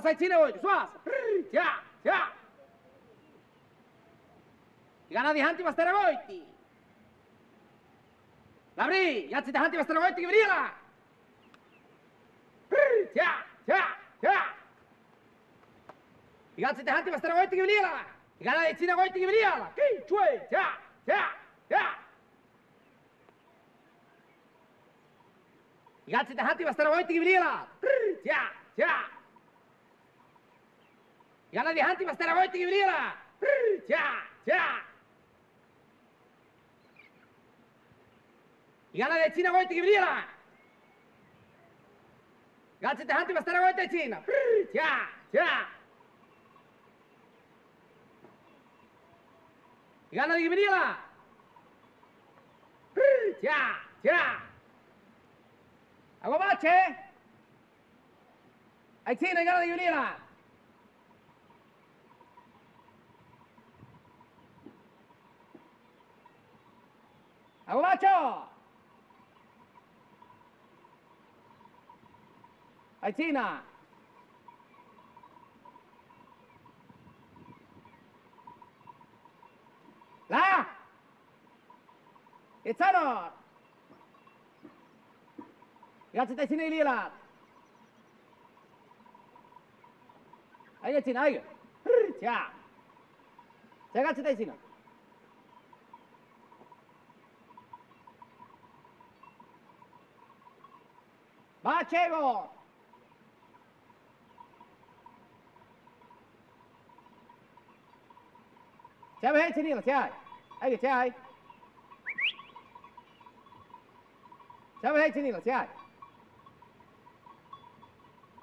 Tira hoje, suas. Já, já. Gana di hanti bastare voiti. Labri, yazzi da hanti bastare voiti, Gabriela. Já, já, já. Yazzi da hanti bastare voiti, Gabriela. Gana di cina voiti, Gabriela. Chi, cioè, já, já, já. Yazzi da hanti bastare voiti, Gabriela. Já, já. Gana di hanti bastare voiti, Gabriela. Já, já. Gana di cina voiti, Gabriela. Yazzi da hanti bastare voiti, Cina. Já, já. Gana di Gabriela. Já, já. Agua bache. Ahí tiene, gana de macho. Aguacho! Aitzina! La! Itzanor! Igatzi eta izine hilielat! Aietzina, aie! Tja! Zegatzi eta izina! 马车哦。车尾车尾了，车，哎个车，车尾车尾了，车，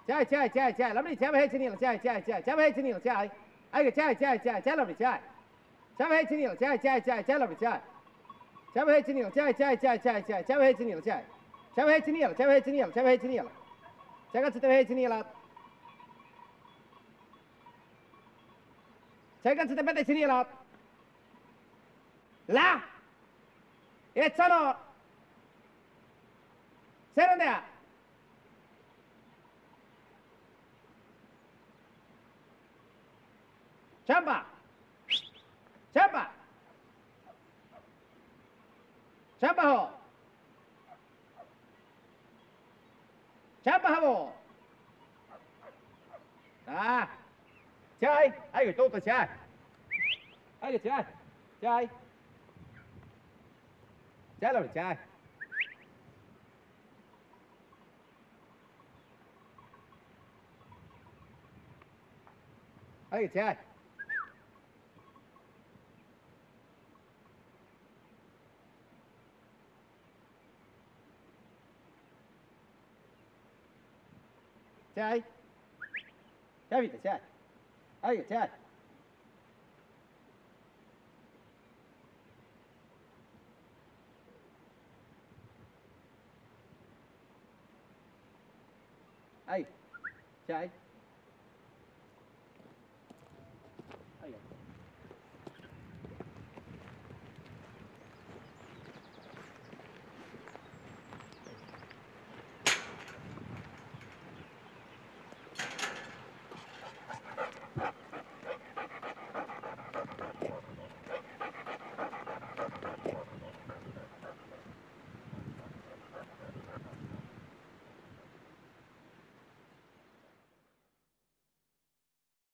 车车车车，那么你车尾车尾了，车车车车尾车尾了，车，哎个车车车车了，你车，车尾车尾了，车车车车了，你车，车尾车尾了，车车车车车车尾车尾了，车。Cewek sini ya, cewek sini ya, cewek sini ya. Cewek cewek sini ya. Cewek cewek sini ya. La. Eh, sono. Sero ya. Ciampa. Ciampa. Ciampa ho. 잡아하고 자 자이 아이고 또또 자이 아이고 자이 자이 자라 자이 아이고 자이 Chạy. Chạy vịt chạy. Ai chạy. Ai. Chạy.